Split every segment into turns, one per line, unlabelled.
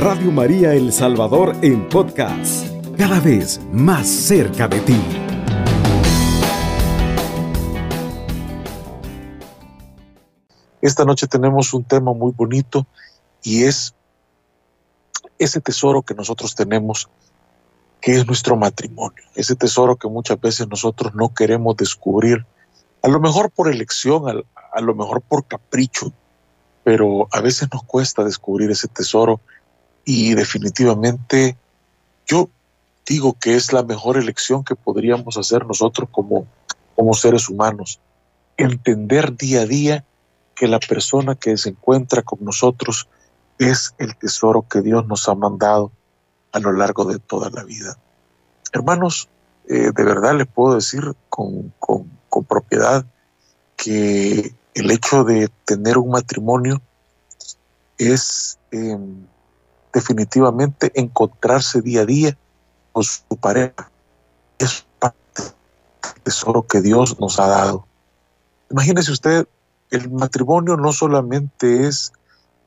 Radio María El Salvador en podcast, cada vez más cerca de ti.
Esta noche tenemos un tema muy bonito y es ese tesoro que nosotros tenemos, que es nuestro matrimonio, ese tesoro que muchas veces nosotros no queremos descubrir, a lo mejor por elección, a, lo mejor por capricho, pero a veces nos cuesta descubrir ese tesoro y definitivamente yo digo que es la mejor elección que podríamos hacer nosotros como, como seres humanos. Entender día a día que la persona que se encuentra con nosotros es el tesoro que Dios nos ha mandado a lo largo de toda la vida. Hermanos, eh, de verdad les puedo decir con, con, propiedad que el hecho de tener un matrimonio es eh, definitivamente encontrarse día a día con su pareja. Es parte del tesoro que Dios nos ha dado. Imagínese usted, el matrimonio no solamente es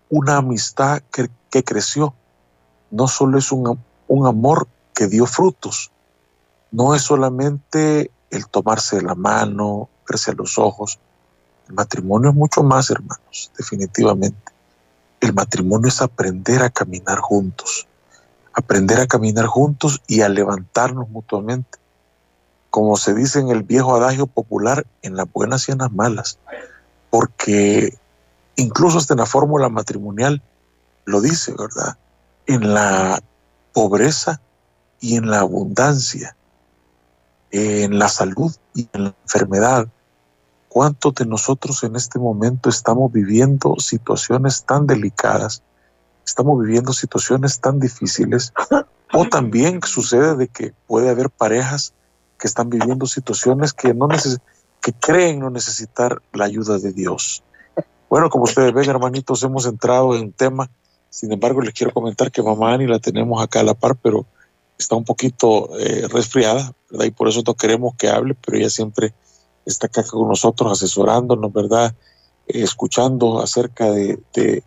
una amistad que, creció, no solo es un, un amor que dio frutos, no es solamente el tomarse la mano, verse a los ojos. El matrimonio es mucho más, hermanos, definitivamente. El matrimonio es aprender a caminar juntos, aprender a caminar juntos y a levantarnos mutuamente. Como se dice en el viejo adagio popular, en las buenas y en las malas, porque incluso hasta en la fórmula matrimonial lo dice, ¿verdad? En la pobreza y en la abundancia, en la salud y en la enfermedad, ¿Cuántos de nosotros en este momento estamos viviendo situaciones tan delicadas? Estamos viviendo situaciones tan difíciles. O también sucede de que puede haber parejas que están viviendo situaciones que, no que creen no necesitar la ayuda de Dios. Bueno, como ustedes ven, hermanitos, hemos entrado en un tema. Sin embargo, les quiero comentar que mamá Ani la tenemos acá a la par, pero está un poquito eh, resfriada, ¿verdad? Y por eso no queremos que hable, pero ella siempre está acá con nosotros asesorándonos, ¿verdad? escuchando acerca de, de,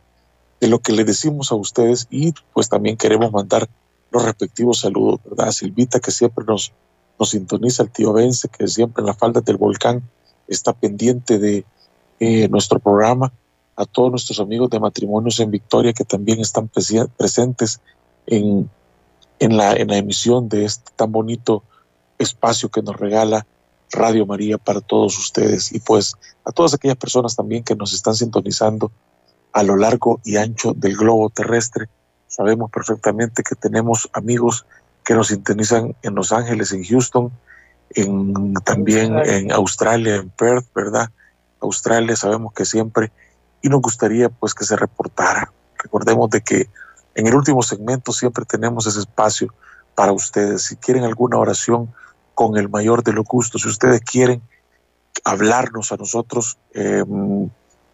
lo que le decimos a ustedes y pues también queremos mandar los respectivos saludos, ¿verdad? Silvita que siempre nos, nos sintoniza, el tío Vence que siempre en la falda del volcán está pendiente de eh, nuestro programa, a todos nuestros amigos de matrimonios en Victoria que también están presentes en, en, la, en la emisión de este tan bonito espacio que nos regala Radio María para todos ustedes y pues a todas aquellas personas también que nos están sintonizando a lo largo y ancho del globo terrestre. Sabemos perfectamente que tenemos amigos que nos sintonizan en Los Ángeles, en Houston, en, también en Australia, en Perth, ¿verdad? Australia sabemos que siempre y nos gustaría pues que se reportara. Recordemos de que en el último segmento siempre tenemos ese espacio para ustedes. Si quieren alguna oración, con el mayor de los gustos. Si ustedes quieren hablarnos a nosotros, eh,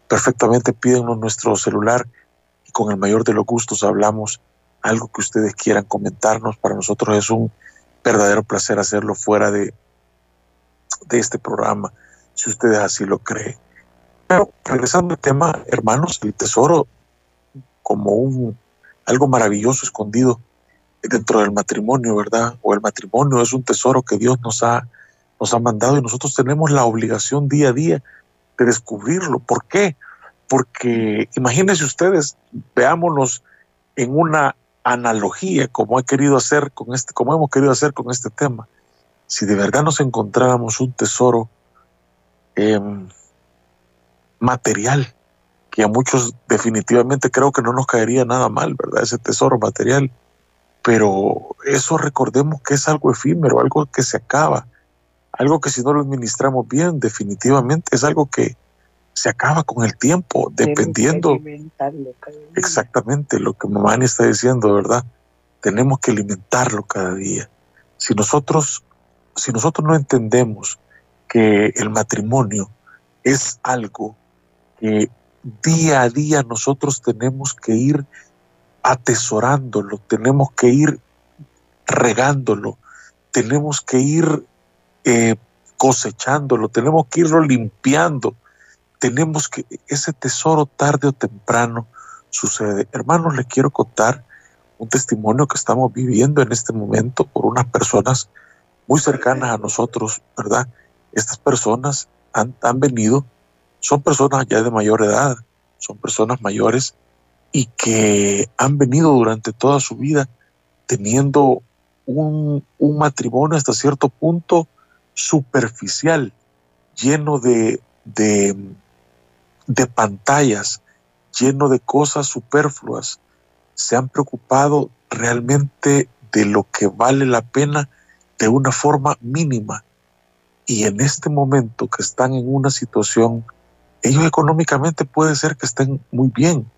perfectamente pídenos nuestro celular y con el mayor de los gustos hablamos algo que ustedes quieran comentarnos. Para nosotros es un verdadero placer hacerlo fuera de, de este programa, si ustedes así lo creen. Pero regresando al tema, hermanos, el tesoro como un algo maravilloso escondido dentro del matrimonio, ¿verdad? O el matrimonio es un tesoro que Dios nos ha, nos ha mandado y nosotros tenemos la obligación día a día de descubrirlo. ¿Por qué? Porque imagínense ustedes, veámonos en una analogía como he querido hacer con este, como hemos querido hacer con este tema. Si de verdad nos encontráramos un tesoro eh, material, que a muchos definitivamente creo que no nos caería nada mal, ¿verdad? Ese tesoro material pero eso recordemos que es algo efímero, algo que se acaba, algo que si no lo administramos bien, definitivamente es algo que se acaba con el tiempo, dependiendo exactamente lo que Mamani está diciendo, ¿verdad? Tenemos que alimentarlo cada día. Si nosotros, si nosotros no entendemos que el matrimonio es algo que día a día nosotros tenemos que ir atesorándolo, tenemos que ir regándolo, tenemos que ir eh, cosechándolo, tenemos que irlo limpiando, tenemos que, ese tesoro tarde o temprano sucede. Hermanos, les quiero contar un testimonio que estamos viviendo en este momento por unas personas muy cercanas a nosotros, ¿verdad? Estas personas han, han venido, son personas ya de mayor edad, son personas mayores y que han venido durante toda su vida teniendo un, un matrimonio hasta cierto punto superficial, lleno de, de, pantallas, lleno de cosas superfluas. Se han preocupado realmente de lo que vale la pena de una forma mínima. Y en este momento que están en una situación, ellos económicamente puede ser que estén muy bien,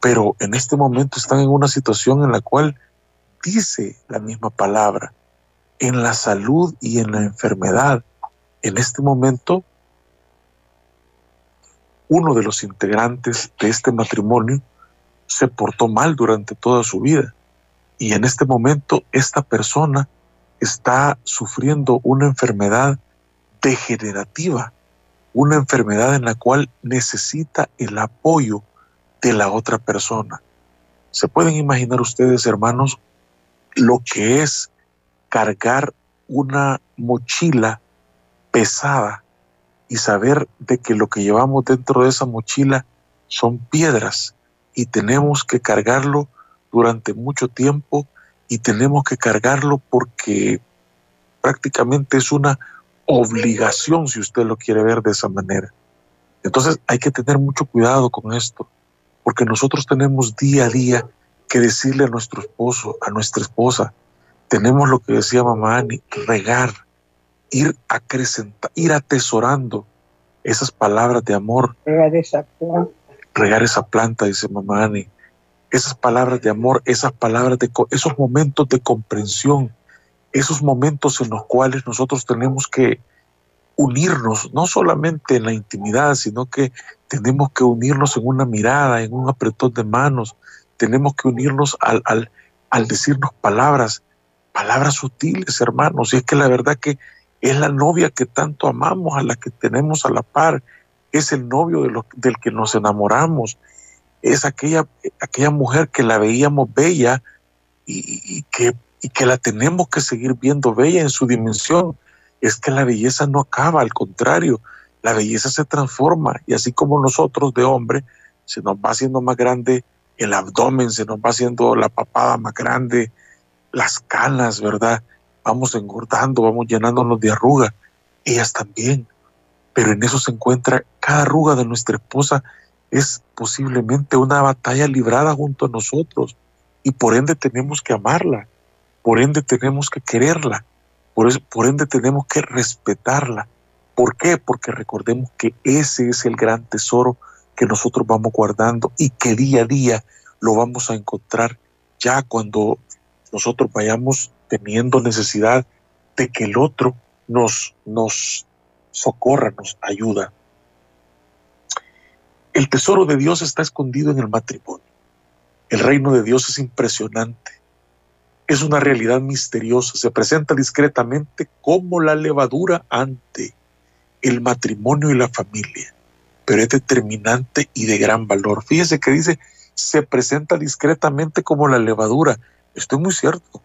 pero en este momento están en una situación en la cual dice la misma palabra, en la salud y en la enfermedad. En este momento, uno de los integrantes de este matrimonio se portó mal durante toda su vida y en este momento esta persona está sufriendo una enfermedad degenerativa, una enfermedad en la cual necesita el apoyo de la otra persona. ¿Se pueden imaginar ustedes, hermanos, lo que es cargar una mochila pesada y saber de que lo que llevamos dentro de esa mochila son piedras y tenemos que cargarlo durante mucho tiempo y tenemos que cargarlo porque prácticamente es una obligación si usted lo quiere ver de esa manera. Entonces hay que tener mucho cuidado con esto, porque nosotros tenemos día a día que decirle a nuestro esposo, a nuestra esposa, tenemos lo que decía mamá Ani, regar, ir acrecentar, ir atesorando esas palabras de amor.
Regar esa planta.
Regar esa planta, dice mamá Ani. Esas palabras de amor, esas palabras de esos momentos de comprensión, esos momentos en los cuales nosotros tenemos que unirnos, no solamente en la intimidad, sino que tenemos que unirnos en una mirada, en un apretón de manos, tenemos que unirnos al, al, al decirnos palabras, palabras sutiles, hermanos. Y es que la verdad que es la novia que tanto amamos, a la que tenemos a la par, es el novio de del que nos enamoramos, es aquella, aquella mujer que la veíamos bella y, que, y que la tenemos que seguir viendo bella en su dimensión. Es que la belleza no acaba, al contrario, la belleza se transforma y así como nosotros de hombre se nos va haciendo más grande el abdomen, se nos va haciendo la papada más grande, las canas, ¿verdad? Vamos engordando, vamos llenándonos de arruga. Ellas también. Pero en eso se encuentra cada arruga de nuestra esposa es posiblemente una batalla librada junto a nosotros y por ende tenemos que amarla, por ende tenemos que quererla, por, por ende tenemos que respetarla. ¿Por qué? Porque recordemos que ese es el gran tesoro que nosotros vamos guardando y que día a día lo vamos a encontrar ya cuando nosotros vayamos teniendo necesidad de que el otro nos, nos socorra, nos ayuda. El tesoro de Dios está escondido en el matrimonio. El reino de Dios es impresionante. Es una realidad misteriosa. Se presenta discretamente como la levadura ante el matrimonio y la familia pero es determinante y de gran valor. Fíjese que dice, se presenta discretamente como la levadura. Esto es muy cierto.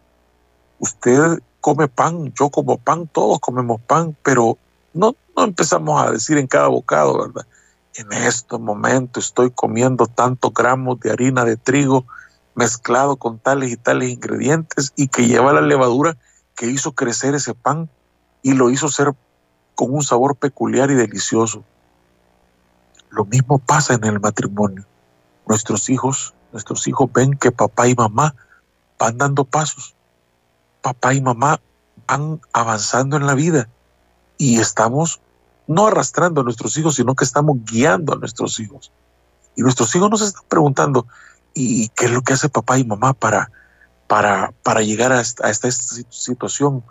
Usted come pan, yo como pan, todos comemos pan, pero no, no empezamos a decir en cada bocado, ¿verdad? En este momento estoy comiendo tantos gramos de harina de trigo mezclado con tales y tales ingredientes y que lleva la levadura que hizo crecer ese pan y lo hizo ser con un sabor peculiar y delicioso. Lo mismo pasa en el matrimonio. Nuestros hijos, nuestros hijos ven que papá y mamá van dando pasos. Papá y mamá van avanzando en la vida y estamos no arrastrando a nuestros hijos, sino que estamos guiando a nuestros hijos. Y nuestros hijos nos están preguntando, ¿y qué es lo que hace papá y mamá para, para, para llegar a esta, a esta situación?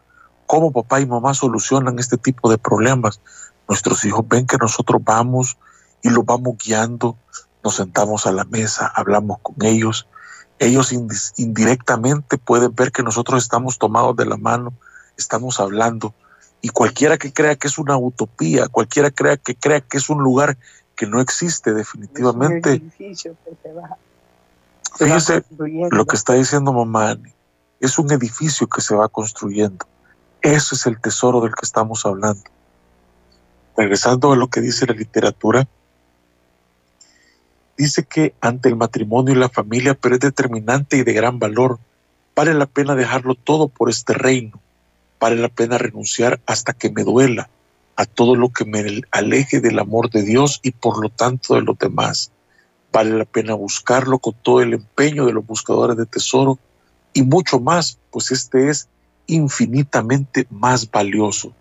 ¿Cómo papá y mamá solucionan este tipo de problemas? Nuestros hijos ven que nosotros vamos, y los vamos guiando, nos sentamos a la mesa, hablamos con ellos. Ellos indirectamente pueden ver que nosotros estamos tomados de la mano, estamos hablando. Y cualquiera que crea que es una utopía, cualquiera crea que crea que es un lugar que no existe definitivamente, Fíjese lo que está diciendo mamá Es un edificio que se va construyendo. Ese es el tesoro del que estamos hablando. Regresando a lo que dice la literatura, dice que ante el matrimonio y la familia, pero es determinante y de gran valor. Vale la pena dejarlo todo por este reino. Vale la pena renunciar hasta que me duela a todo lo que me aleje del amor de Dios y por lo tanto de los demás. Vale la pena buscarlo con todo el empeño de los buscadores de tesoro y mucho más, pues este es infinitamente más valioso.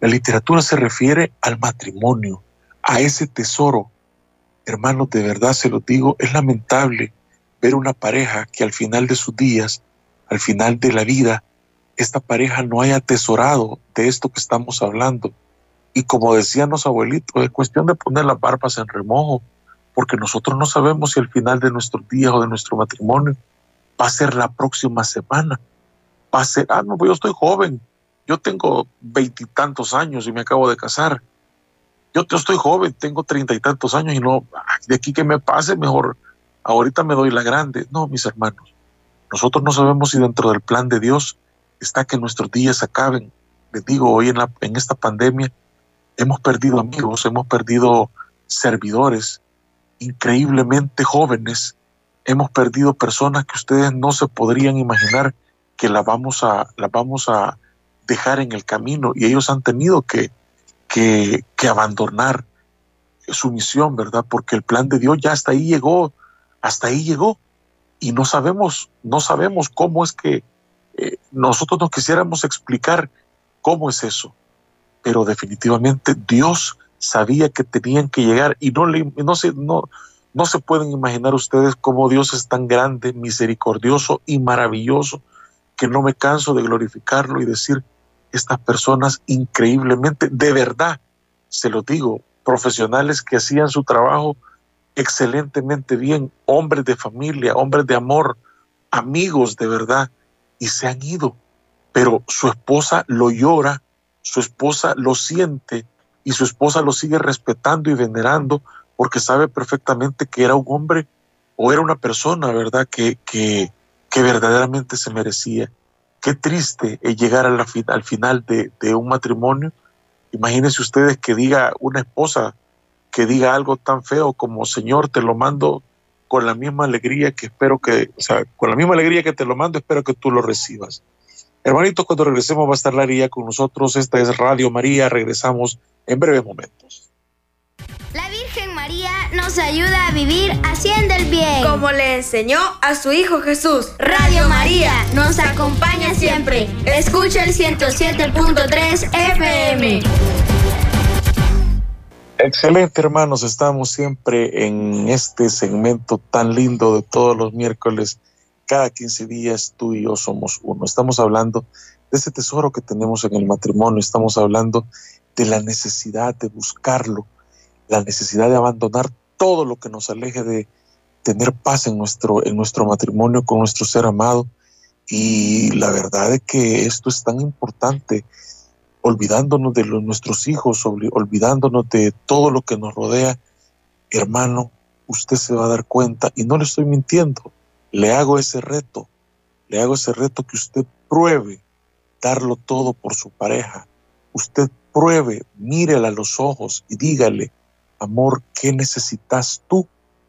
La literatura se refiere al matrimonio, a ese tesoro. Hermanos, de verdad se lo digo, es lamentable ver una pareja que al final de sus días, al final de la vida, esta pareja no haya atesorado de esto que estamos hablando. Y como decían los abuelitos, es cuestión de poner las barbas en remojo, porque nosotros no sabemos si al final de nuestros días o de nuestro matrimonio va a ser la próxima semana, ser, ah, no, pues yo estoy joven, yo tengo veintitantos años y me acabo de casar. Yo, yo estoy joven, tengo treinta y tantos años y no, de aquí que me pase, mejor ahorita me doy la grande. No, mis hermanos, nosotros no sabemos si dentro del plan de Dios está que nuestros días acaben. Les digo, hoy en, la, en esta pandemia hemos perdido amigos, hemos perdido servidores, increíblemente jóvenes. Hemos perdido personas que ustedes no se podrían imaginar que las vamos a, la vamos a dejar en el camino. Y ellos han tenido que, que, que abandonar su misión, ¿verdad? Porque el plan de Dios ya hasta ahí llegó, hasta ahí llegó. Y no sabemos, no sabemos cómo es que eh, nosotros nos quisiéramos explicar cómo es eso, pero definitivamente Dios sabía que tenían que llegar y no, le, no, se, no, no se pueden imaginar ustedes cómo Dios es tan grande, misericordioso y maravilloso que no me canso de glorificarlo y decir, estas personas increíblemente, de verdad, se lo digo, profesionales que hacían su trabajo excelentemente bien, hombres de familia, hombres de amor, amigos de verdad, y se han ido. Pero su esposa lo llora, su esposa lo siente y su esposa lo sigue respetando y venerando porque sabe perfectamente que era un hombre o era una persona, ¿verdad?, que, que, que verdaderamente se merecía. Qué triste es llegar a la, al final de, de un matrimonio. Imagínense ustedes que diga una esposa que diga algo tan feo como Señor, te lo mando con la misma alegría que espero que, o sea, con la misma alegría que te lo mando, espero que tú lo recibas. Hermanitos, cuando regresemos va a estar Laría con nosotros. Esta es Radio María. Regresamos en breves momentos.
Nos ayuda a vivir haciendo el bien.
Como le enseñó a su Hijo Jesús.
Radio María nos acompaña siempre. Escucha el 107.3 FM.
Excelente, hermanos. Estamos siempre en este segmento tan lindo de todos los miércoles cada 15 días tú y yo somos uno. Estamos hablando de ese tesoro que tenemos en el matrimonio, estamos hablando de la necesidad de buscarlo, la necesidad de abandonar todo lo que nos aleje de tener paz en nuestro, en nuestro matrimonio con nuestro ser amado. Y la verdad es que esto es tan importante, olvidándonos de nuestros hijos, olvidándonos de todo lo que nos rodea. Hermano, usted se va a dar cuenta, y no le estoy mintiendo, le hago ese reto, le hago ese reto que usted pruebe darlo todo por su pareja. Usted pruebe, mírela a los ojos y dígale, amor, ¿qué necesitas tú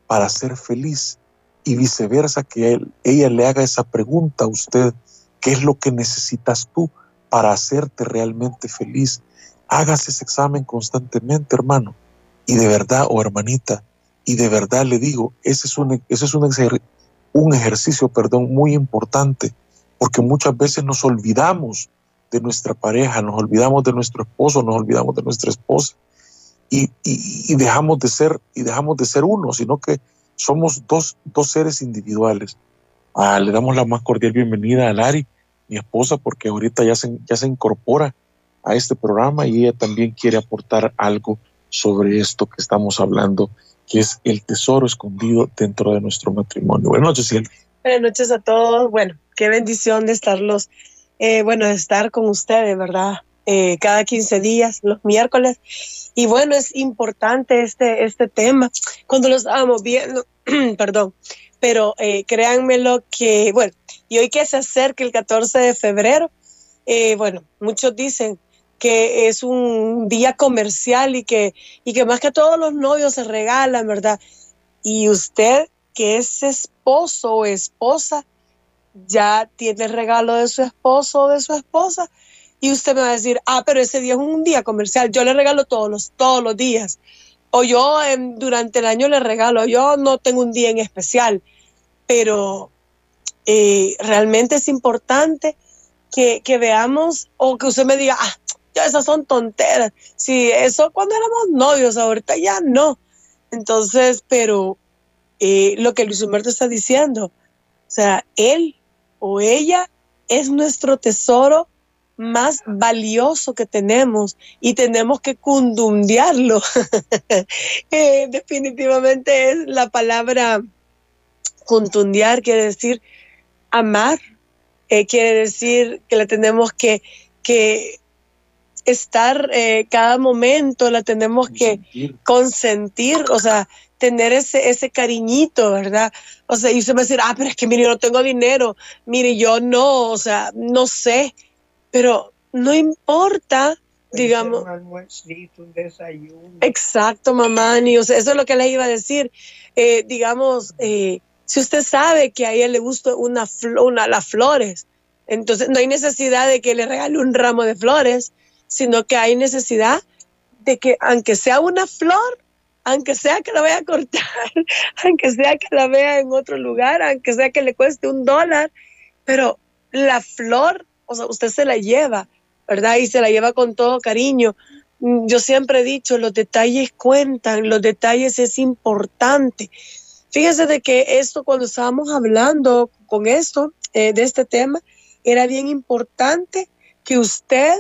para ser feliz? Y viceversa, que ella le haga esa pregunta a usted, ¿qué es lo que necesitas tú para hacerte realmente feliz? Hágase ese examen constantemente, hermano. Y de verdad, o hermanita, y de verdad le digo, ese es un, ese es un, un ejercicio, perdón, muy importante, porque muchas veces nos olvidamos de nuestra pareja, nos olvidamos de nuestro esposo, nos olvidamos de nuestra esposa y, dejamos de ser y dejamos de ser uno, sino que somos dos, dos seres individuales. Ah, le damos la más cordial bienvenida a Lari, mi esposa, porque ahorita ya se, ya se incorpora a este programa y ella también quiere aportar algo sobre esto que estamos hablando que es el tesoro escondido dentro de nuestro matrimonio. Buenas noches, Silvia.
Buenas noches a todos. Bueno, qué bendición de estarlos, eh, bueno, de estar con ustedes, ¿verdad? Eh, cada 15 días, los miércoles. Y bueno, es importante este, este tema. Cuando lo estábamos viendo, perdón, pero eh, créanmelo que, bueno, y hoy que se acerca el 14 de febrero, eh, bueno, muchos dicen que es un día comercial y que, y que más que todos los novios se regalan, ¿verdad? Y usted que es esposo o esposa, ya tiene el regalo de su esposo o de su esposa, y usted me va a decir, ah, pero ese día es un día comercial, yo le regalo todos los, todos los días. O yo em, durante el año le regalo, yo no tengo un día en especial, pero eh, realmente es importante que, que, veamos o que usted me diga, ah, ya esas son tonteras. Sí, eso cuando éramos novios, ahorita ya no. Entonces, pero eh, lo que Luis Humberto está diciendo, o sea, él o ella es nuestro tesoro más valioso que tenemos y tenemos que cundundiarlo. Eh, definitivamente es la palabra cundundiar, quiere decir amar, eh, quiere decir que la tenemos que, que estar eh, cada momento, la tenemos que consentir, o sea, tener ese, ese cariñito, ¿verdad? O sea, y usted me va a decir, ah, pero es que mire, yo no tengo dinero, mire, yo no, o sea, no sé, pero no importa, digamos. Un desayuno. Exacto, mamá, ni, o sea, eso es lo que le iba a decir. Eh, digamos, eh, si usted sabe que a ella le gusta una, una, las flores, entonces no hay necesidad de que le regale un ramo de flores, sino que hay necesidad de que aunque sea una flor, aunque sea que la vaya a cortar, aunque sea que la vea en otro lugar, aunque sea que le cueste un dólar, pero la flor o sea, usted se la lleva, ¿verdad? Y se la lleva con todo cariño. Mm, yo siempre he dicho, los detalles cuentan, los detalles es importante. Fíjese de que esto, cuando estábamos hablando con esto, eh, de este tema, era bien importante que usted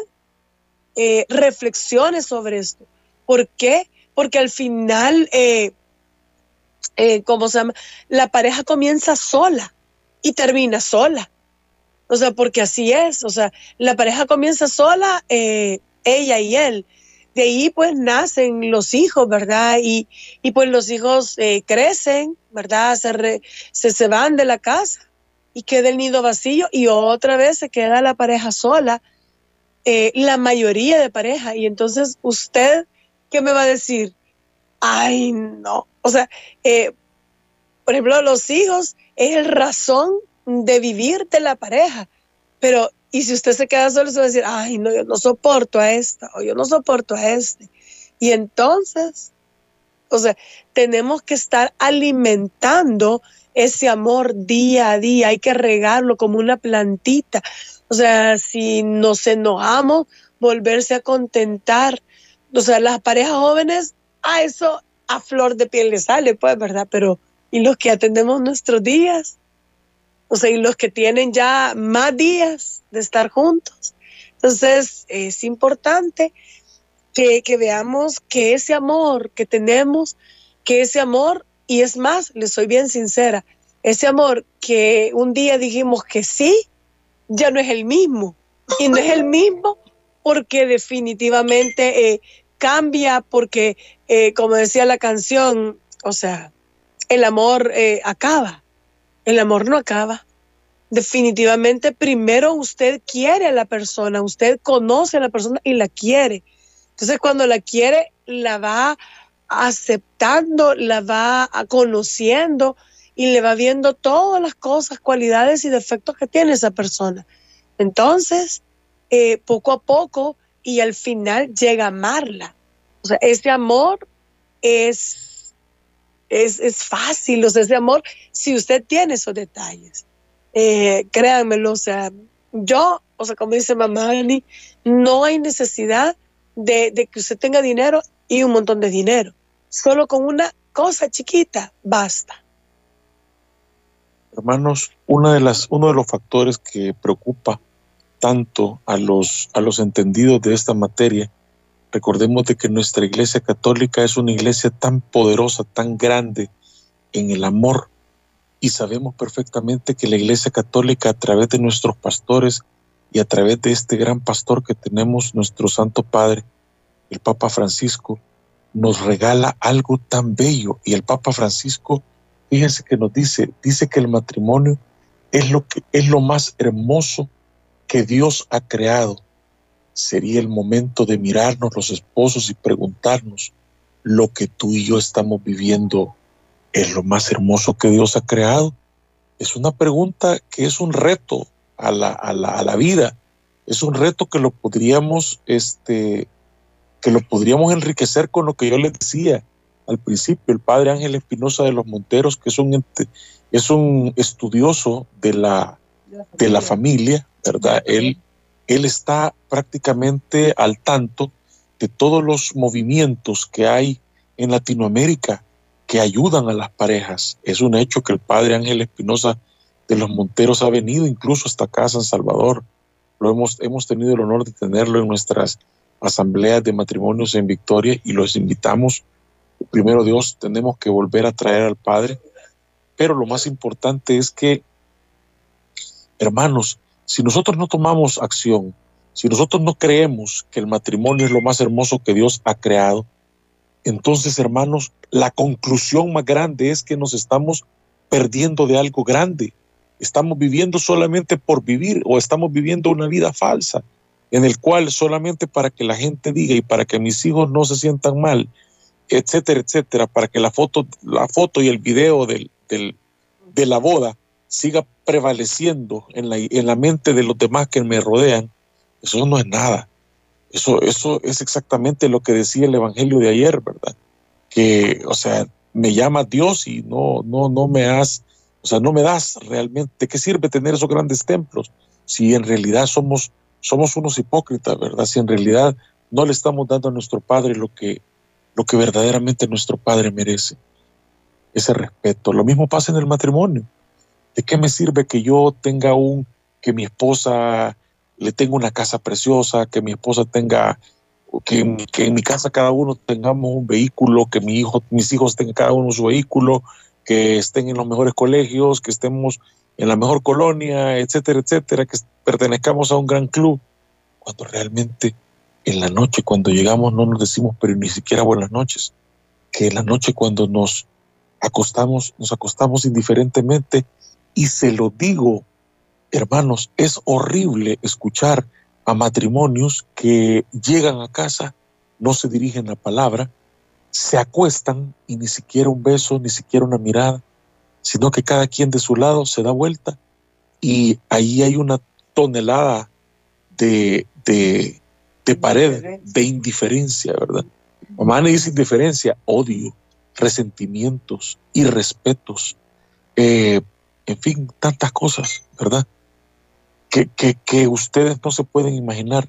eh, reflexione sobre esto. ¿Por qué? Porque al final, eh, ¿cómo se llama? La pareja comienza sola y termina sola. O sea, porque así es. O sea, la pareja comienza sola, eh, ella y él. De ahí pues nacen los hijos, ¿verdad? Y, y pues los hijos eh, crecen, ¿verdad? Se, se, se, van de la casa y queda el nido vacío y otra vez se queda la pareja sola, eh, la mayoría de pareja. Y entonces usted, ¿qué me va a decir? Ay, no. O sea, por ejemplo, los hijos es el razón de vivir de la pareja. Pero, y si usted se queda solo, se va a decir, ay, no, yo no soporto a esta o yo no soporto a este. Y entonces, o sea, tenemos que estar alimentando ese amor día a día, hay que regarlo como una plantita. O sea, si nos enojamos, volverse a contentar. O sea, las parejas jóvenes, a eso a flor de piel le sale, pues, ¿verdad? Pero, ¿y los que atendemos nuestros días? O sea, y los que tienen ya más días de estar juntos. Entonces, es importante que, veamos que ese amor que tenemos, que ese amor, y es más, le soy bien sincera, ese amor que un día dijimos que sí, ya no es el mismo. Y no es el mismo porque definitivamente eh, cambia, porque, eh, como decía la canción, o sea, el amor eh, acaba el amor no acaba. Definitivamente, primero usted quiere a la persona, usted conoce a la persona y la quiere. Entonces, cuando la quiere, la va aceptando, la va conociendo y le va viendo todas las cosas, cualidades y defectos que tiene esa persona. Entonces, eh, poco a poco y al final llega a amarla. O sea, ese amor es es, es fácil, o sea, ese amor, si usted tiene esos detalles, eh, créanmelo, o sea, yo, o sea, como dice mamá Ani, no hay necesidad de, de, que usted tenga dinero y un montón de dinero. Solo con una cosa chiquita basta.
Hermanos, una de las, uno de los factores que preocupa tanto a los, a los entendidos de esta materia Recordemos de que nuestra iglesia católica es una iglesia tan poderosa, tan grande en el amor y sabemos perfectamente que la iglesia católica a través de nuestros pastores y a través de este gran pastor que tenemos, nuestro Santo Padre, el Papa Francisco, nos regala algo tan bello y el Papa Francisco fíjense que nos dice, dice que el matrimonio es lo que es lo más hermoso que Dios ha creado. Sería el momento de mirarnos los esposos y preguntarnos, ¿lo que tú y yo estamos viviendo es lo más hermoso que Dios ha creado? Es una pregunta que es un reto a la, a la, vida. Es un reto que lo podríamos, este, que lo podríamos enriquecer con lo que yo les decía al principio, el padre Ángel Espinosa de los Monteros, que es un, es un estudioso de la, de la familia, ¿verdad? Él, él está prácticamente al tanto de todos los movimientos que hay en Latinoamérica que ayudan a las parejas. Es un hecho que el padre Ángel Espinosa de los Monteros ha venido incluso hasta acá a San Salvador. Lo hemos, hemos tenido el honor de tenerlo en nuestras asambleas de matrimonios en Victoria y los invitamos. Primero Dios, tenemos que volver a traer al Padre, pero lo más importante es que, hermanos, si nosotros no tomamos acción, si nosotros no creemos que el matrimonio es lo más hermoso que Dios ha creado, entonces, hermanos, la conclusión más grande es que nos estamos perdiendo de algo grande. Estamos viviendo solamente por vivir o estamos viviendo una vida falsa en el cual solamente para que la gente diga y para que mis hijos no se sientan mal, etcétera, etcétera, para que la foto, la foto y el video de la boda siga prevaleciendo en la, en la mente de los demás que me rodean, eso no es nada. Eso, eso es exactamente lo que decía el Evangelio de ayer, ¿verdad? Que, o sea, me llama Dios y no, no, no me has, o sea, no me das realmente. ¿De qué sirve tener esos grandes templos si en realidad somos, somos unos hipócritas, ¿verdad? Si en realidad no le estamos dando a nuestro Padre lo que, lo que verdaderamente nuestro Padre merece, ese respeto. Lo mismo pasa en el matrimonio. ¿De qué me sirve que yo tenga un, que mi esposa le tenga una casa preciosa, que mi esposa tenga, que, en mi casa cada uno tengamos un vehículo, que mi hijo, mis hijos tengan cada uno su vehículo, que estén en los mejores colegios, que estemos en la mejor colonia, etcétera, etcétera, que pertenezcamos a un gran club, cuando realmente en la noche cuando llegamos no nos decimos pero ni siquiera buenas noches, que en la noche cuando nos acostamos, nos acostamos indiferentemente y se lo digo, hermanos, es horrible escuchar a matrimonios que llegan a casa, no se dirigen la palabra, se acuestan y ni siquiera un beso, ni siquiera una mirada, sino que cada quien de su lado se da vuelta y ahí hay una tonelada de, de, de pared, de indiferencia, ¿verdad? Mamá no dice indiferencia, odio, resentimientos, irrespetos, eh, en fin, tantas cosas, ¿verdad? Que, que, que ustedes no se pueden imaginar.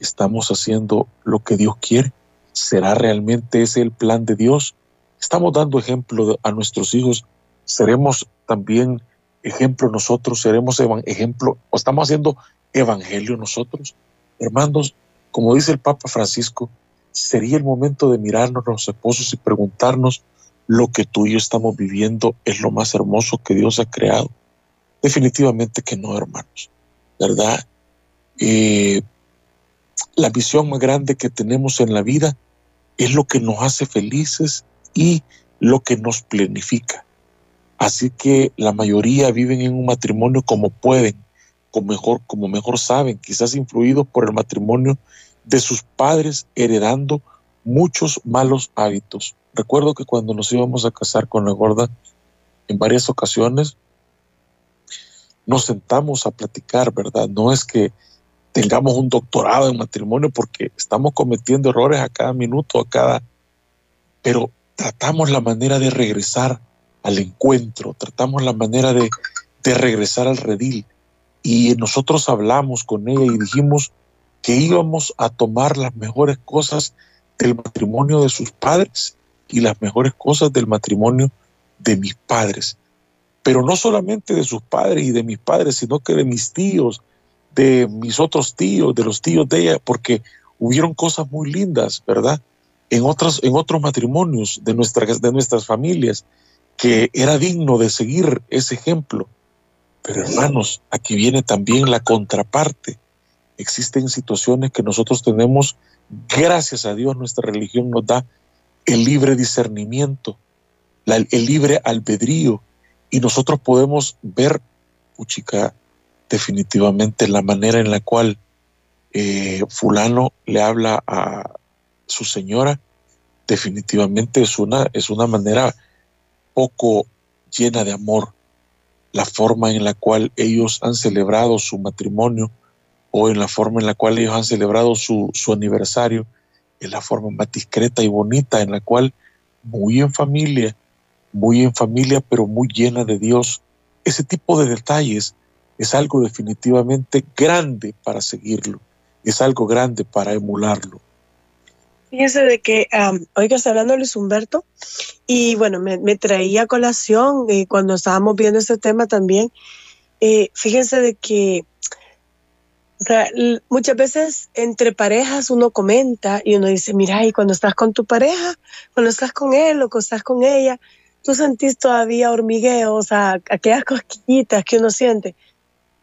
Estamos haciendo lo que Dios quiere. ¿Será realmente ese el plan de Dios? Estamos dando ejemplo a nuestros hijos. ¿Seremos también ejemplo nosotros? ¿Seremos ejemplo? ¿O estamos haciendo evangelio nosotros? Hermanos, como dice el Papa Francisco, sería el momento de mirarnos los esposos y preguntarnos lo que tú y yo estamos viviendo es lo más hermoso que Dios ha creado. Definitivamente que no, hermanos, ¿verdad? Eh, la visión más grande que tenemos en la vida es lo que nos hace felices y lo que nos planifica. Así que la mayoría viven en un matrimonio como pueden, como mejor, como mejor saben, quizás influidos por el matrimonio de sus padres heredando muchos malos hábitos. Recuerdo que cuando nos íbamos a casar con la gorda, en varias ocasiones nos sentamos a platicar, ¿verdad? No es que tengamos un doctorado en matrimonio porque estamos cometiendo errores a cada minuto, a cada... Pero tratamos la manera de regresar al encuentro, tratamos la manera de, de regresar al redil. Y nosotros hablamos con ella y dijimos, que íbamos a tomar las mejores cosas del matrimonio de sus padres y las mejores cosas del matrimonio de mis padres. Pero no solamente de sus padres y de mis padres, sino que de mis tíos, de mis otros tíos, de los tíos de ella, porque hubieron cosas muy lindas, ¿verdad? En, otros, en otros matrimonios de nuestras, de nuestras familias, que era digno de seguir ese ejemplo. Pero hermanos, aquí viene también la contraparte existen situaciones que nosotros tenemos, gracias a Dios nuestra religión nos da el libre discernimiento el libre albedrío. Y nosotros podemos ver, puchica, definitivamente la manera en la cual eh, fulano le habla a su señora, definitivamente es una, es una manera poco llena de amor. La forma en la cual ellos han celebrado su matrimonio o en la forma en la cual ellos han celebrado su, su aniversario, es la forma más discreta y bonita en la cual muy en familia, muy en familia, pero muy llena de Dios. Ese tipo de detalles es algo definitivamente grande para seguirlo, es algo grande para emularlo.
Fíjese de que, um, oiga, está hablando Luis Humberto, y bueno, me, traía colación eh, cuando estábamos viendo este tema también. Eh, fíjense de que muchas veces entre parejas uno comenta y uno dice, mira, y cuando estás con tu pareja, cuando estás con él o cuando estás con ella, tú sentís todavía hormigueo, o sea, aquellas cosquillitas que uno siente.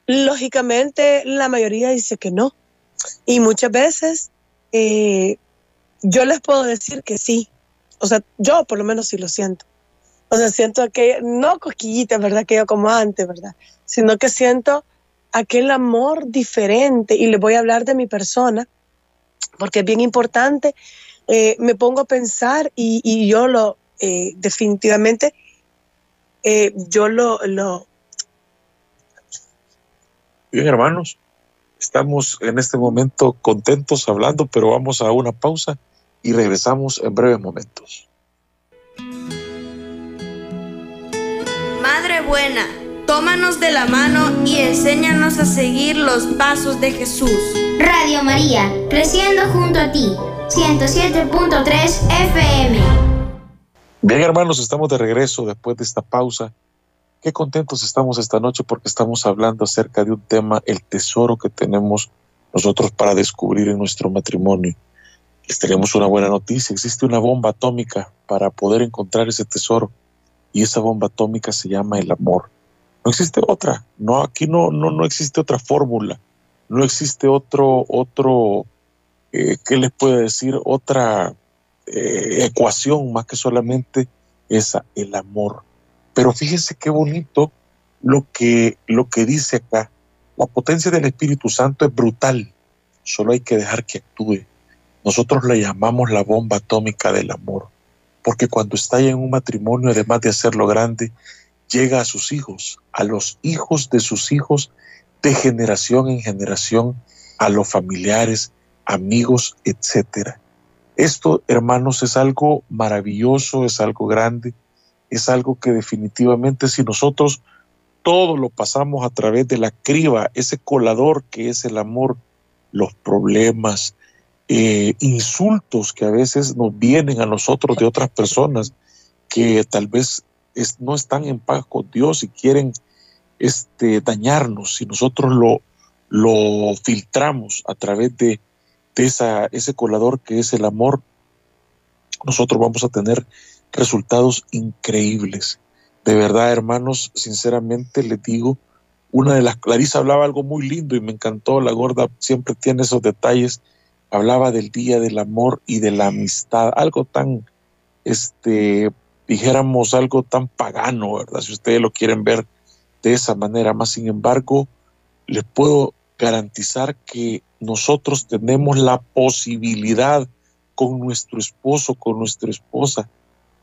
Lógicamente, la mayoría dice que no. Y muchas veces eh, yo les puedo decir que sí. O sea, yo por lo menos sí lo siento. O sea, siento que, no cosquillitas, ¿verdad? Que yo como antes, ¿verdad? Sino que siento aquel amor diferente. Y les voy a hablar de mi persona, porque es bien importante. Eh, me pongo a pensar y, yo lo, eh, definitivamente, yo lo, lo,
Bien, hermanos, estamos en este momento contentos hablando, pero vamos a una pausa y regresamos en breves momentos.
Madre buena, tómanos de la mano y enséñanos a seguir los pasos de Jesús.
Radio María, creciendo junto a ti, 107.3 FM.
Bien, hermanos, estamos de regreso después de esta pausa Qué contentos estamos esta noche porque estamos hablando acerca de un tema, el tesoro que tenemos nosotros para descubrir en nuestro matrimonio. Les tenemos una buena noticia, existe una bomba atómica para poder encontrar ese tesoro y esa bomba atómica se llama el amor. No existe otra, no aquí no no no existe otra fórmula, no existe otro otro eh, ¿qué les puedo decir? Otra eh, ecuación más que solamente esa, el amor. Pero fíjense qué bonito lo que, lo que dice acá. La potencia del Espíritu Santo es brutal, solo hay que dejar que actúe. Nosotros le llamamos la bomba atómica del amor, porque cuando está en un matrimonio, además de hacerlo grande, llega a sus hijos, a los hijos de sus hijos, de generación en generación, a los familiares, amigos, etcétera. Esto, hermanos, es algo maravilloso, es algo grande, es algo que definitivamente si nosotros todo lo pasamos a través de la criba, ese colador que es el amor, los problemas, eh, insultos que a veces nos vienen a nosotros de otras personas que tal vez no están en paz con Dios y quieren este, dañarnos, si nosotros lo, lo filtramos a través de, de esa, ese colador que es el amor, nosotros vamos a tener resultados increíbles. De verdad, hermanos, sinceramente les digo, una de las, Clarisa hablaba algo muy lindo y me encantó, la gorda siempre tiene esos detalles, hablaba del día del amor y de la amistad, algo tan, este, dijéramos, algo tan pagano, ¿verdad? Si ustedes lo quieren ver de esa manera, más sin embargo, les puedo garantizar que nosotros tenemos la posibilidad con nuestro esposo, con nuestra esposa,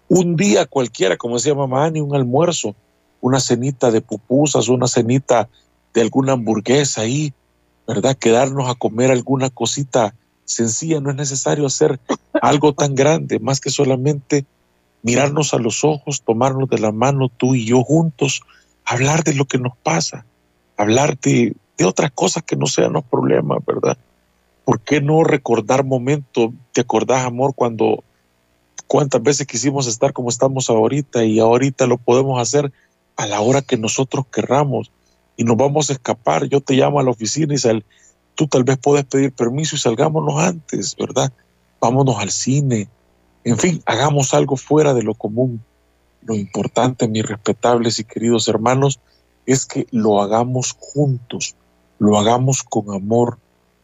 un día cualquiera, como decía mamá ni un almuerzo, una cenita de pupusas, una cenita de alguna hamburguesa ahí, ¿verdad? Quedarnos a comer alguna cosita sencilla, no es necesario hacer algo tan grande, más que solamente mirarnos a los ojos, tomarnos de la mano tú y yo juntos, hablar de lo que nos pasa, hablar de, de otras cosas que no sean los problemas, ¿verdad? ¿Por qué no recordar momentos? ¿Te acordás, amor, cuando cuántas veces quisimos estar como estamos ahorita y ahorita lo podemos hacer a la hora que nosotros querramos y nos vamos a escapar. Yo te llamo a la oficina y sal, tú tal vez puedes pedir permiso y salgámonos antes, ¿verdad? Vámonos al cine. En fin, hagamos algo fuera de lo común. Lo importante, mis respetables y queridos hermanos, es que lo hagamos juntos, lo hagamos con amor,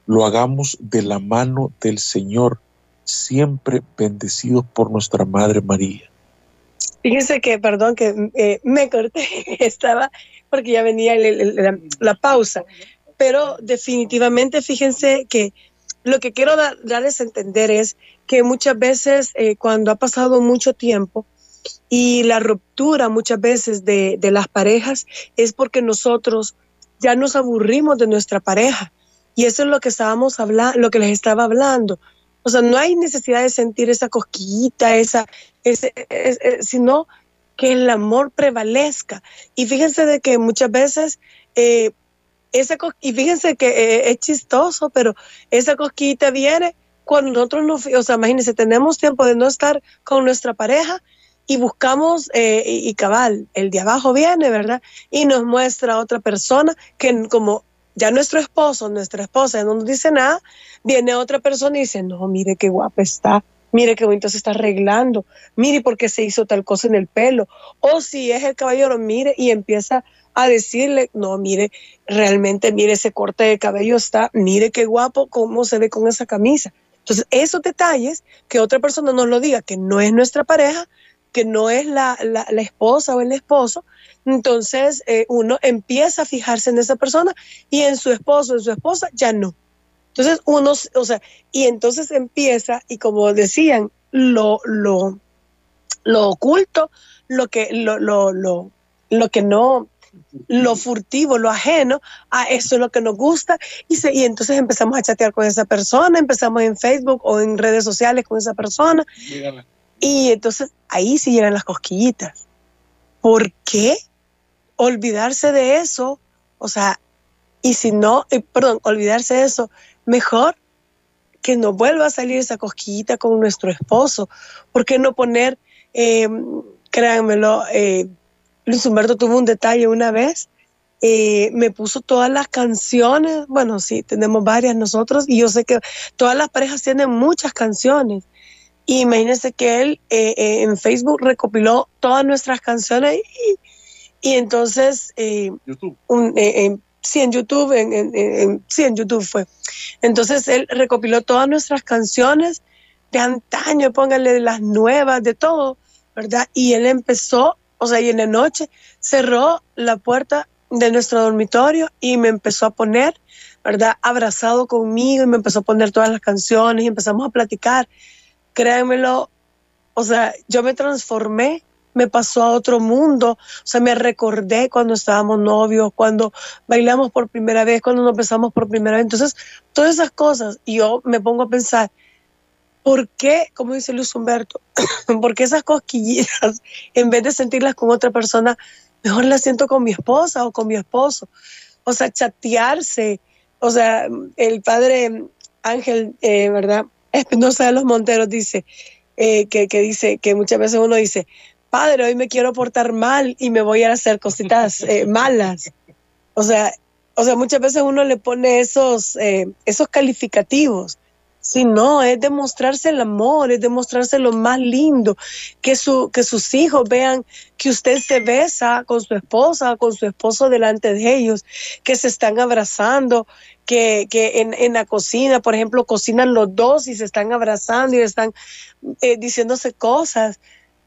lo hagamos de la mano del Señor siempre bendecidos por nuestra Madre María.
Fíjense que, perdón, que eh, me corté, estaba porque ya venía la, pausa, pero definitivamente fíjense que lo que quiero darles a entender es que muchas veces eh, cuando ha pasado mucho tiempo y la ruptura muchas veces de, las parejas es porque nosotros ya nos aburrimos de nuestra pareja. Y eso es lo que estábamos hablando, lo que les estaba hablando. O sea, no hay necesidad de sentir esa cosquillita, esa, ese, sino que el amor prevalezca. Y fíjense de que muchas veces, eh, esa y fíjense que eh, es chistoso, pero esa cosquillita viene cuando nosotros no, o sea, imagínense, tenemos tiempo de no estar con nuestra pareja y buscamos, eh, y, cabal, el de abajo viene, ¿verdad? Y nos muestra a otra persona que como ya nuestro esposo, nuestra esposa no nos dice nada, viene otra persona y dice, no, mire qué guapa está, mire qué bonito se está arreglando, mire por qué se hizo tal cosa en el pelo, o si es el caballero, mire, y empieza a decirle, no, mire, realmente, mire ese corte de cabello está, mire qué guapo, cómo se ve con esa camisa. Entonces, esos detalles, que otra persona nos lo diga, que no es nuestra pareja, que no es la, la, esposa o el esposo, entonces eh, uno empieza a fijarse en esa persona y en su esposo, en su esposa, ya no. Entonces uno, o sea, y entonces empieza, y como decían, lo, lo, lo oculto, lo que, lo, lo, lo, lo que no, lo furtivo, lo ajeno, a eso es lo que nos gusta y, se, y entonces empezamos a chatear con esa persona, empezamos en Facebook o en redes sociales con esa persona y entonces ahí sí llegan las cosquillitas. ¿Por qué olvidarse de eso? O sea, y si no, eh, perdón, olvidarse de eso, mejor que no vuelva a salir esa cosquillita con nuestro esposo. ¿Por qué no poner, eh, créanmelo, eh, Luis Humberto tuvo un detalle una vez, eh, me puso todas las canciones, bueno, sí, tenemos varias nosotros, y yo sé que todas las parejas tienen muchas canciones, y imagínense que él eh, eh, en Facebook recopiló todas nuestras canciones y, entonces... YouTube. sí, en YouTube, en, sí, en YouTube fue. Entonces él recopiló todas nuestras canciones de antaño, pónganle las nuevas, de todo, ¿verdad? Y él empezó, o sea, y en la noche cerró la puerta de nuestro dormitorio y me empezó a poner, ¿verdad? Abrazado conmigo y me empezó a poner todas las canciones y empezamos a platicar créanmelo, o sea, yo me transformé, me pasó a otro mundo, o sea, me recordé cuando estábamos novios, cuando bailamos por primera vez, cuando nos besamos por primera vez. Entonces, todas esas cosas, y yo me pongo a pensar, ¿por qué, como dice Luis Humberto, por qué esas cosquillitas, en vez de sentirlas con otra persona, mejor las siento con mi esposa o con mi esposo? O sea, chatearse, o sea, el padre Ángel, eh, ¿verdad? Espinosa de los Monteros dice, eh, que, dice que muchas veces uno dice, padre, hoy me quiero portar mal y me voy a hacer cositas eh, malas. O sea, o sea, muchas veces uno le pone esos, eh, esos calificativos. Si no, es demostrarse el amor, es demostrarse lo más lindo, que, su, que sus hijos vean que usted se besa con su esposa, con su esposo delante de ellos, que se están abrazando, que, que en, en, la cocina, por ejemplo, cocinan los dos y se están abrazando y están eh, diciéndose cosas.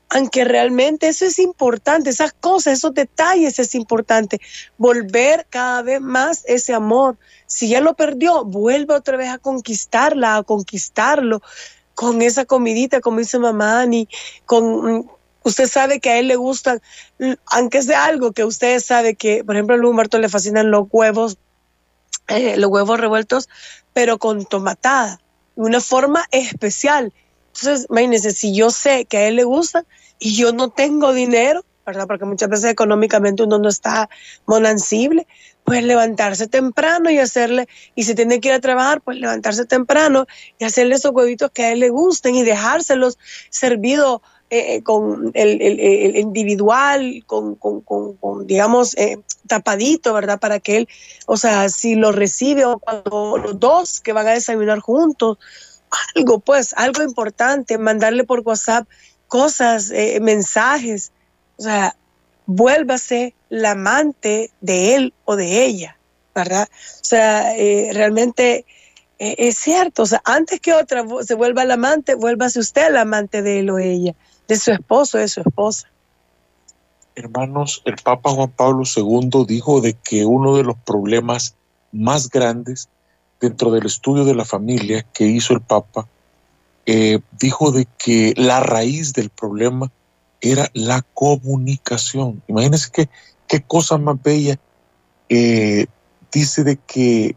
Aunque realmente eso es importante, esas cosas, esos detalles es importante. Volver cada vez más ese amor. Si ya lo perdió, vuelve otra vez a conquistarla, a conquistarlo con esa comidita, como dice mamá Ani, con usted sabe que a él le gustan, aunque sea algo que usted sabe que, por ejemplo, a Humberto le fascinan los huevos eh, los huevos revueltos, pero con tomatada, de una forma especial. Entonces, imagínense, si yo sé que a él le gusta y yo no tengo dinero, ¿verdad? Porque muchas veces económicamente uno no está monancible, pues levantarse temprano y hacerle, y si tiene que ir a trabajar, pues levantarse temprano y hacerle esos huevitos que a él le gusten y dejárselos servidos eh, eh, con el, individual, con, con, con, digamos, eh, tapadito, ¿verdad? Para que él, o sea, si lo recibe o cuando los dos que van a desayunar juntos, algo, pues, algo importante, mandarle por WhatsApp cosas, mensajes, o sea, vuélvase la amante de él o de ella, ¿verdad? O sea, realmente es cierto, o sea, antes que otra se vuelva la amante, vuélvase usted la amante de él o ella de su esposo, de su esposa.
hermanos, el Papa Juan Pablo II dijo de que uno de los problemas más grandes dentro del estudio de la familia que hizo el Papa, eh, dijo de que la raíz del problema era la comunicación. Imagínense que, qué cosa más bella. Eh, dice de que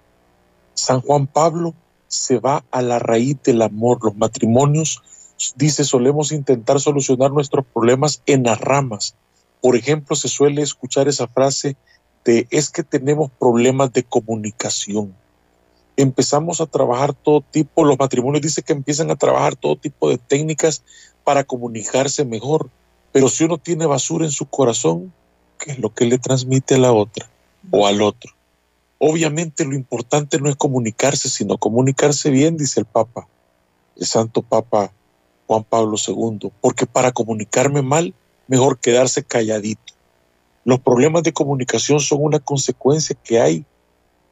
San Juan Pablo se va a la raíz del amor. Los matrimonios, dice, solemos intentar solucionar nuestros problemas en las ramas. Por ejemplo, se suele escuchar esa frase de es que tenemos problemas de comunicación. Empezamos a trabajar todo tipo, los matrimonios dicen que empiezan a trabajar todo tipo de técnicas para comunicarse mejor, pero si uno tiene basura en su corazón, ¿qué es lo que le transmite a la otra o al otro? Obviamente lo importante no es comunicarse, sino comunicarse bien, dice el Papa, el Santo Papa Juan Pablo II, porque para comunicarme mal, mejor quedarse calladito. Los problemas de comunicación son una consecuencia que hay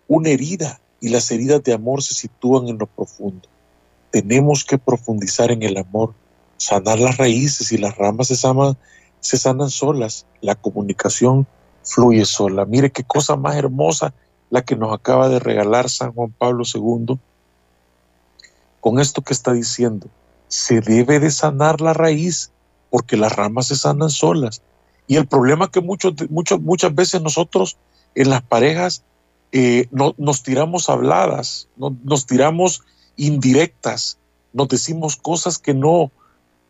una herida y las heridas de amor se sitúan en lo profundo. Tenemos que profundizar en el amor, sanar las raíces y las ramas se sanan, se sanan solas. La comunicación fluye sola. Mire qué cosa más hermosa la que nos acaba de regalar San Juan Pablo II con esto que está diciendo. Se debe de sanar la raíz porque las ramas se sanan solas. Y el problema que muchos, muchas veces nosotros en las parejas eh, no, nos tiramos habladas, no, nos tiramos indirectas, nos decimos cosas que no,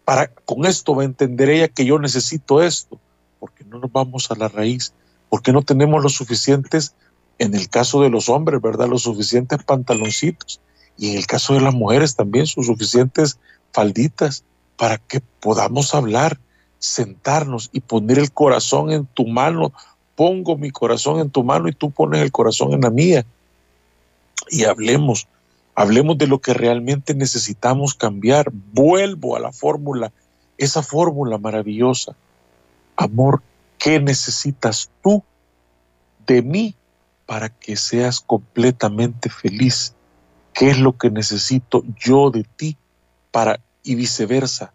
para, con esto va a entender ella que yo necesito esto, porque no nos vamos a la raíz, porque no tenemos los suficientes, en el caso de los hombres, ¿verdad? Los suficientes pantaloncitos, y en el caso de las mujeres también sus suficientes falditas, para que podamos hablar, sentarnos y poner el corazón en tu mano pongo mi corazón en tu mano y tú pones el corazón en la mía. Y hablemos, hablemos de lo que realmente necesitamos cambiar. Vuelvo a la fórmula, esa fórmula maravillosa. Amor, ¿qué necesitas tú de mí para que seas completamente feliz? ¿Qué es lo que necesito yo de ti para y viceversa?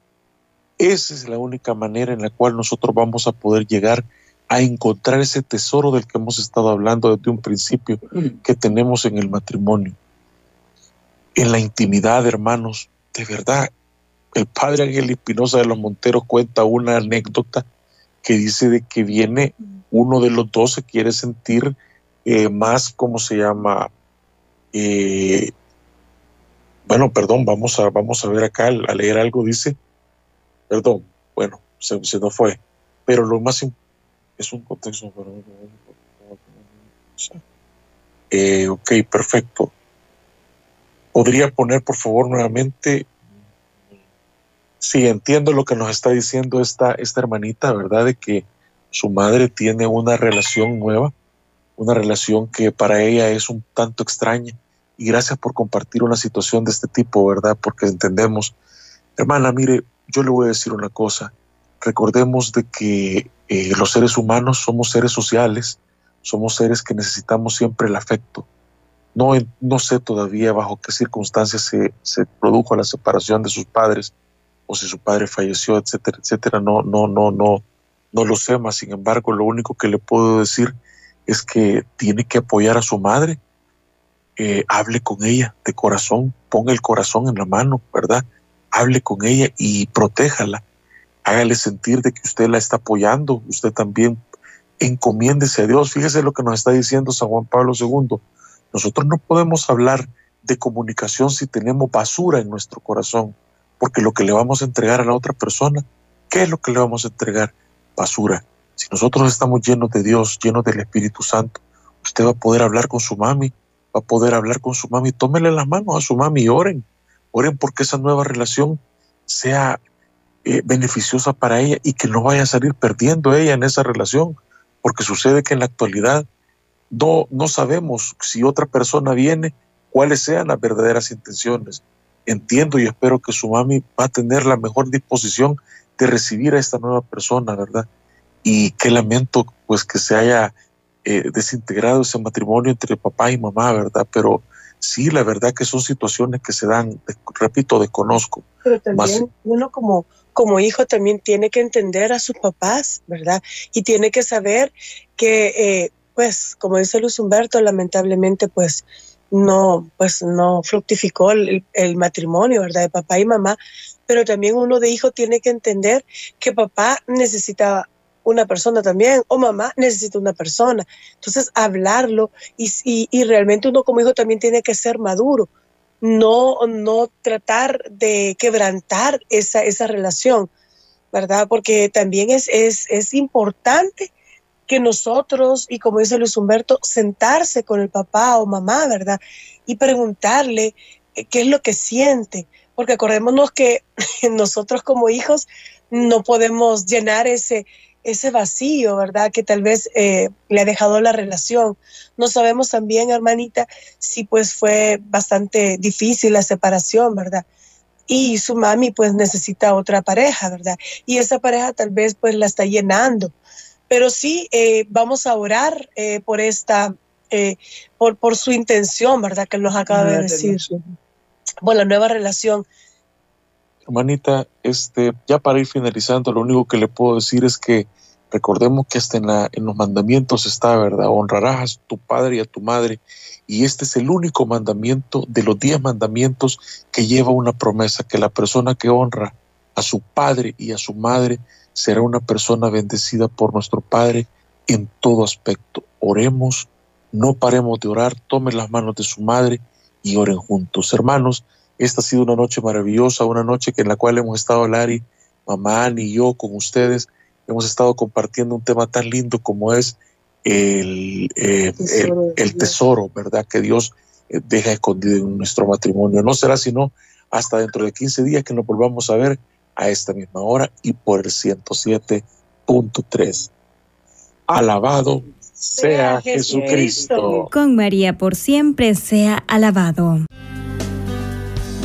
Esa es la única manera en la cual nosotros vamos a poder llegar a encontrar ese tesoro del que hemos estado hablando desde un principio mm. que tenemos en el matrimonio. En la intimidad, hermanos, de verdad, el padre Ángel Espinosa de los Monteros cuenta una anécdota que dice de que viene uno de los dos se quiere sentir eh, más, ¿cómo se llama? Eh, bueno, perdón, vamos a, vamos a ver acá, a leer algo, dice, perdón, bueno, se, se nos fue, pero lo más importante es un contexto eh, ok, perfecto. ¿Podría poner, por favor, nuevamente? Sí, entiendo lo que nos está diciendo esta, esta hermanita, ¿verdad? De que su madre tiene una relación nueva, una relación que para ella es un tanto extraña. Y gracias por compartir una situación de este tipo, ¿verdad? Porque entendemos. Hermana, mire, yo le voy a decir una cosa. Recordemos de que eh, los seres humanos somos seres sociales, somos seres que necesitamos siempre el afecto. No, no sé todavía bajo qué circunstancias se, se, produjo la separación de sus padres o si su padre falleció, etcétera, etcétera. No, no, no, no, no lo sé más. Sin embargo, lo único que le puedo decir es que tiene que apoyar a su madre. Eh, hable con ella de corazón, ponga el corazón en la mano, ¿verdad? Hable con ella y protéjala hágale sentir de que usted la está apoyando, usted también encomiéndese a Dios. Fíjese lo que nos está diciendo San Juan Pablo II. Nosotros no podemos hablar de comunicación si tenemos basura en nuestro corazón, porque lo que le vamos a entregar a la otra persona, ¿qué es lo que le vamos a entregar? Basura. Si nosotros estamos llenos de Dios, llenos del Espíritu Santo, usted va a poder hablar con su mami, va a poder hablar con su mami, tómele las manos a su mami y oren, oren porque esa nueva relación sea eh, beneficiosa para ella y que no vaya a salir perdiendo ella en esa relación, porque sucede que en la actualidad no, no sabemos si otra persona viene, cuáles sean las verdaderas intenciones. Entiendo y espero que su mami va a tener la mejor disposición de recibir a esta nueva persona, ¿verdad? Y qué lamento pues que se haya eh, desintegrado ese matrimonio entre papá y mamá, ¿verdad? Pero sí, la verdad que son situaciones que se dan, repito, desconozco.
Pero también uno como, como hijo también tiene que entender a sus papás, ¿verdad? Y tiene que saber que, eh, pues, como dice Luis Humberto, lamentablemente, pues, no, pues no fructificó el, el, matrimonio, ¿verdad? De papá y mamá, pero también uno de hijo tiene que entender que papá necesita una persona también, o mamá necesita una persona. Entonces, hablarlo y, y, y realmente uno como hijo también tiene que ser maduro, no, no tratar de quebrantar esa, esa relación, ¿verdad? Porque también es, es, es importante que nosotros, y como dice Luis Humberto, sentarse con el papá o mamá, ¿verdad? Y preguntarle eh, qué es lo que siente, porque acordémonos que nosotros como hijos no podemos llenar ese, ese vacío, ¿verdad? Que tal vez eh, le ha dejado la relación. No sabemos también, hermanita, si pues fue bastante difícil la separación, ¿verdad? Y su mami pues necesita otra pareja, ¿verdad? Y esa pareja tal vez pues la está llenando pero sí eh, vamos a orar eh, por esta, por, por su intención, ¿verdad? Que nos acaba de decir. Por la nueva relación.
Hermanita, este, ya para ir finalizando, lo único que le puedo decir es que recordemos que hasta en, en los mandamientos está, ¿verdad? Honrarás a tu padre y a tu madre. Y este es el único mandamiento de los diez mandamientos que lleva una promesa, que la persona que honra a su padre y a su madre será una persona bendecida por nuestro Padre en todo aspecto. Oremos, no paremos de orar, tomen las manos de su madre y oren juntos. Hermanos, esta ha sido una noche maravillosa, una noche en la cual hemos estado Lari, mamá y yo con ustedes. Hemos estado compartiendo un tema tan lindo como es el, eh, tesoro, el, el tesoro, ¿verdad? Que Dios eh, deja escondido en nuestro matrimonio. No será sino hasta dentro de 15 días que nos volvamos a ver a esta misma hora y por el 107.3. Alabado sea Jesucristo.
Con María por siempre sea alabado.